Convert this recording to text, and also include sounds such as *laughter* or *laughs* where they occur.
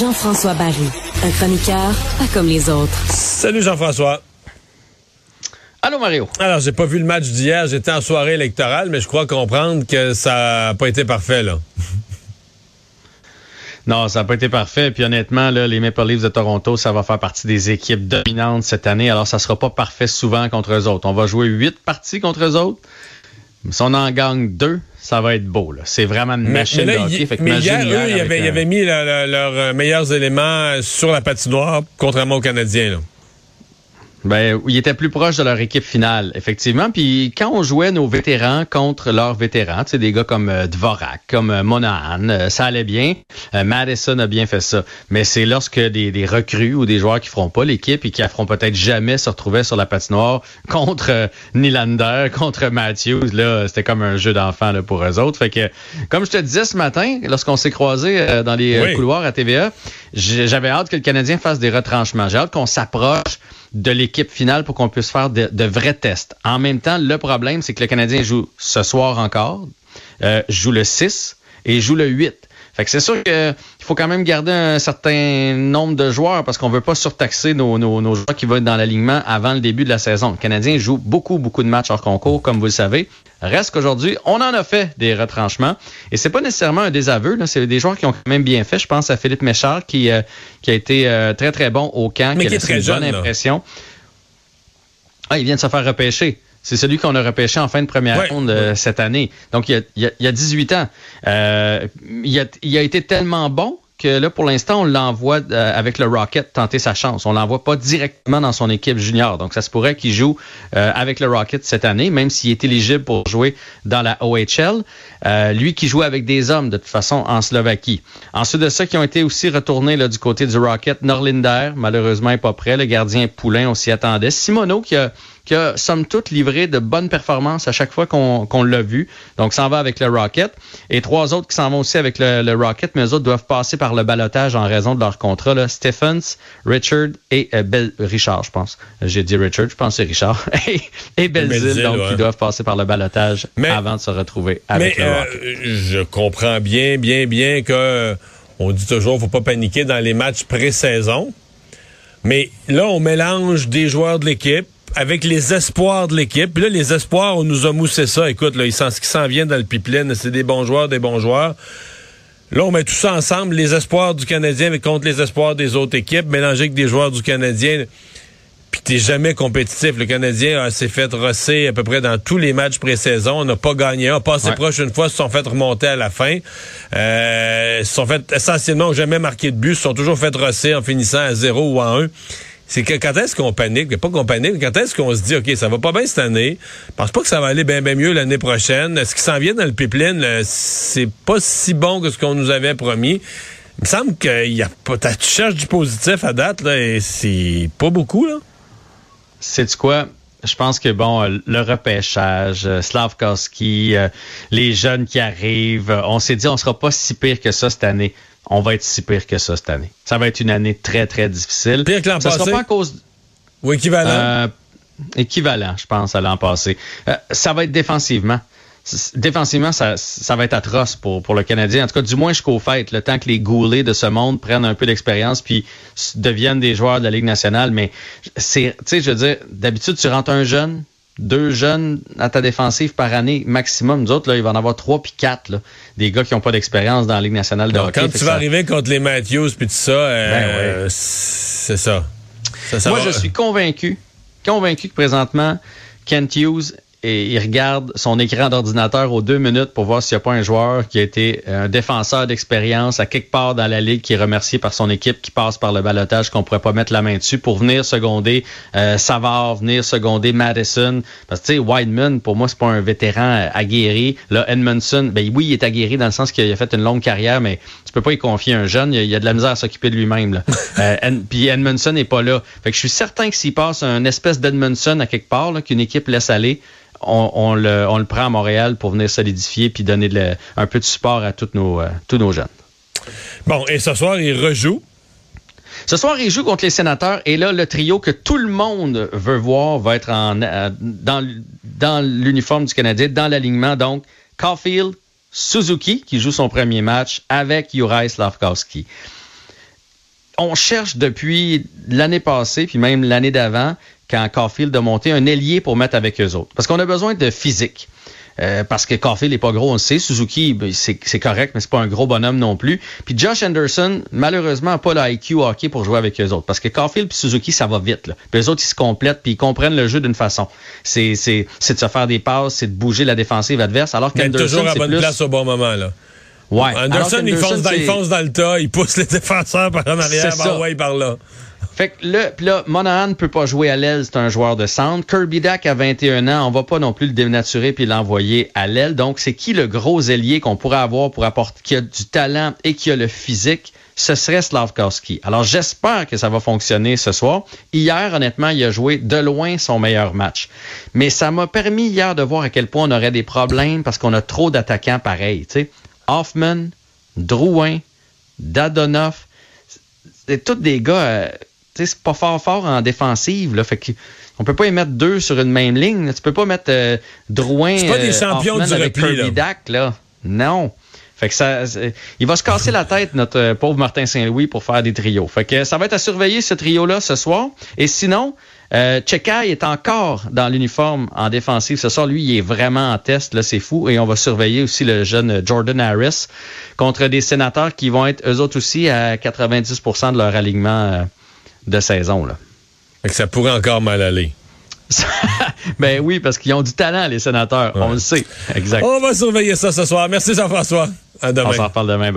Jean-François Barry, un chroniqueur pas comme les autres. Salut Jean-François. Allô Mario. Alors, j'ai pas vu le match d'hier, j'étais en soirée électorale, mais je crois comprendre que ça n'a pas été parfait, là. Non, ça n'a pas été parfait. Puis honnêtement, là, les Maple Leafs de Toronto, ça va faire partie des équipes dominantes cette année. Alors, ça sera pas parfait souvent contre eux autres. On va jouer huit parties contre eux autres. Si on en gagne deux, ça va être beau. C'est vraiment une machine de hockey. Fait mais hier, eux, ils avaient, mis leurs meilleurs éléments sur la patinoire, contrairement aux Canadiens. Là. Ben, ils étaient plus proches de leur équipe finale, effectivement. Puis quand on jouait nos vétérans contre leurs vétérans, tu sais, des gars comme euh, Dvorak, comme euh, Monahan, euh, ça allait bien. Madison a bien fait ça. Mais c'est lorsque des, des, recrues ou des joueurs qui feront pas l'équipe et qui feront peut-être jamais se retrouver sur la patinoire contre Nylander, *laughs* contre Matthews, là, c'était comme un jeu d'enfant pour eux autres. Fait que, comme je te disais ce matin, lorsqu'on s'est croisés dans les couloirs à TVA, j'avais hâte que le Canadien fasse des retranchements. J'ai hâte qu'on s'approche de l'équipe finale pour qu'on puisse faire de, vrais tests. En même temps, le problème, c'est que le Canadien joue ce soir encore, euh, joue le 6 et joue le 8. Fait que c'est sûr qu'il faut quand même garder un certain nombre de joueurs parce qu'on veut pas surtaxer nos, nos, nos, joueurs qui vont être dans l'alignement avant le début de la saison. Le Canadien joue beaucoup, beaucoup de matchs hors concours, comme vous le savez. Reste qu'aujourd'hui, on en a fait des retranchements. Et c'est pas nécessairement un désaveu. C'est des joueurs qui ont quand même bien fait. Je pense à Philippe Méchard qui, euh, qui a été euh, très, très bon au camp, Mais qui, a très une bonne impression. Ah, il vient de se faire repêcher. C'est celui qu'on a repêché en fin de première ronde euh, cette année. Donc, il y a, il a, 18 ans. Euh, il, a, il a été tellement bon que là, pour l'instant, on l'envoie euh, avec le Rocket tenter sa chance. On l'envoie pas directement dans son équipe junior. Donc, ça se pourrait qu'il joue euh, avec le Rocket cette année, même s'il est éligible pour jouer dans la OHL. Euh, lui qui joue avec des hommes, de toute façon, en Slovaquie. Ensuite de ça, qui ont été aussi retournés là, du côté du Rocket, Norlinder, malheureusement, n'est pas prêt. Le gardien Poulain, on s'y attendait. Simono, qui a qui a, somme toute, livré de bonnes performances à chaque fois qu'on l'a vu. Donc, s'en va avec le Rocket. Et trois autres qui s'en vont aussi avec le, Rocket, mais eux autres doivent passer par le balotage en raison de leur contrat. Là. Stephens, Richard et euh, Richard, je pense. J'ai dit Richard, je pense que c'est Richard. *laughs* et Belzile, donc, ils doivent passer par le balotage avant de se retrouver avec le euh, Rocket. je comprends bien, bien, bien que on dit toujours faut pas paniquer dans les matchs pré-saison. Mais là, on mélange des joueurs de l'équipe avec les espoirs de l'équipe. Puis là, les espoirs, on nous a moussé ça. Écoute, là, ce qui s'en vient dans le pipeline, c'est des bons joueurs, des bons joueurs. Là, on met tout ça ensemble, les espoirs du Canadien contre les espoirs des autres équipes, mélangés avec des joueurs du Canadien. Puis t'es jamais compétitif. Le Canadien s'est fait rosser à peu près dans tous les matchs pré-saison. On n'a pas gagné. On a passé proche une fois, se sont fait remonter à la fin. Euh, se sont fait essentiellement, jamais marqué de but, se sont toujours fait rosser en finissant à 0 ou en 1 c'est que quand est-ce qu'on panique, pas qu'on panique, quand est-ce qu'on se dit, OK, ça va pas bien cette année, je pense pas que ça va aller bien, bien mieux l'année prochaine. Ce qui s'en vient dans le pipeline, c'est pas si bon que ce qu'on nous avait promis. Il me semble qu'il y a tu cherches du positif à date, là, et c'est pas beaucoup, là. C'est quoi? Je pense que bon, euh, le repêchage, euh, Slavkowski, euh, les jeunes qui arrivent, on s'est dit on sera pas si pire que ça cette année on va être si pire que ça cette année. Ça va être une année très, très difficile. Pire que l'an passé? sera pas à cause... Ou équivalent? Euh, équivalent, je pense, à l'an passé. Euh, ça va être défensivement. Défensivement, ça, ça va être atroce pour, pour le Canadien. En tout cas, du moins jusqu'au fait, le temps que les goulets de ce monde prennent un peu d'expérience puis deviennent des joueurs de la Ligue nationale. Mais c'est, tu sais, je veux dire, d'habitude, tu rentres un jeune, deux jeunes à ta défensive par année maximum. Nous autres, là, il va en avoir trois puis quatre, là, des gars qui n'ont pas d'expérience dans la Ligue nationale de hockey. Quand tu vas arriver contre les Matthews puis tout ça, euh, ben c'est ça. Moi, je suis convaincu, convaincu que présentement, Kent Hughes et il regarde son écran d'ordinateur aux deux minutes pour voir s'il n'y a pas un joueur qui a été un défenseur d'expérience à quelque part dans la ligue qui est remercié par son équipe qui passe par le balotage qu'on pourrait pas mettre la main dessus pour venir seconder euh, Savard, venir seconder Madison. Parce que tu sais, Wideman, pour moi, c'est pas un vétéran aguerri. Là, Edmondson, ben oui, il est aguerri dans le sens qu'il a fait une longue carrière, mais tu peux pas y confier un jeune. Il y a, de la misère à s'occuper de lui-même. *laughs* euh, Puis Edmondson n'est pas là. Fait que je suis certain que s'il passe un espèce d'Edmondson à quelque part, qu'une équipe laisse aller, on, le, prend à Montréal pour venir solidifier puis donner un peu de support à tous nos, euh, tous nos jeunes. Bon, et ce soir, il rejoue? Ce soir, il joue contre les sénateurs et là, le trio que tout le monde veut voir va être en, euh, dans, dans l'uniforme du Canadien, dans l'alignement. Donc, Caulfield, Suzuki, qui joue son premier match avec Juraj Slavkowski. On cherche depuis l'année passée, puis même l'année d'avant, quand Caulfield a monté un ailier pour mettre avec eux autres. Parce qu'on a besoin de physique. Euh, parce que Caulfield n'est pas gros, on le sait. Suzuki, ben, c'est correct, mais c'est pas un gros bonhomme non plus. Puis Josh Anderson, malheureusement, n'a pas l'IQ hockey pour jouer avec eux autres. Parce que Caulfield et Suzuki, ça va vite. Là. Puis eux autres, ils se complètent puis ils comprennent le jeu d'une façon. C'est de se faire des passes, c'est de bouger la défensive adverse. Alors qu'Anderson, toujours à bonne place au bon moment. là. Ouais. Anderson, il, fonce dans, il fonce dans le tas, il pousse les *laughs* défenseurs par en arrière, par, ouais, par là. Fait que là, là, Monahan peut pas jouer à l'aile, c'est un joueur de centre. Kirby Dack a 21 ans, on va pas non plus le dénaturer puis l'envoyer à l'aile. Donc, c'est qui le gros ailier qu'on pourrait avoir pour apporter, qui a du talent et qui a le physique? Ce serait Slavkowski. Alors, j'espère que ça va fonctionner ce soir. Hier, honnêtement, il a joué de loin son meilleur match. Mais ça m'a permis hier de voir à quel point on aurait des problèmes parce qu'on a trop d'attaquants pareils. sais, Hoffman, Drouin, Dadonoff, c'est tous des gars... C'est pas fort fort en défensive. Là, fait que on peut pas y mettre deux sur une même ligne. Tu peux pas mettre euh, Drouin. C'est pas des euh, champions du repli, là. là. Non. Fait que ça, il va se casser la tête, notre euh, pauvre Martin Saint-Louis, pour faire des trios. Fait que ça va être à surveiller ce trio-là ce soir. Et sinon, euh, est encore dans l'uniforme en défensive ce soir. Lui, il est vraiment en test, là, c'est fou. Et on va surveiller aussi le jeune Jordan Harris contre des sénateurs qui vont être eux autres aussi à 90% de leur alignement de saison. Là. ça pourrait encore mal aller. *laughs* ben oui, parce qu'ils ont du talent, les sénateurs. On le sait. Exact. On va surveiller ça ce soir. Merci Jean-François. À demain. On s'en reparle demain.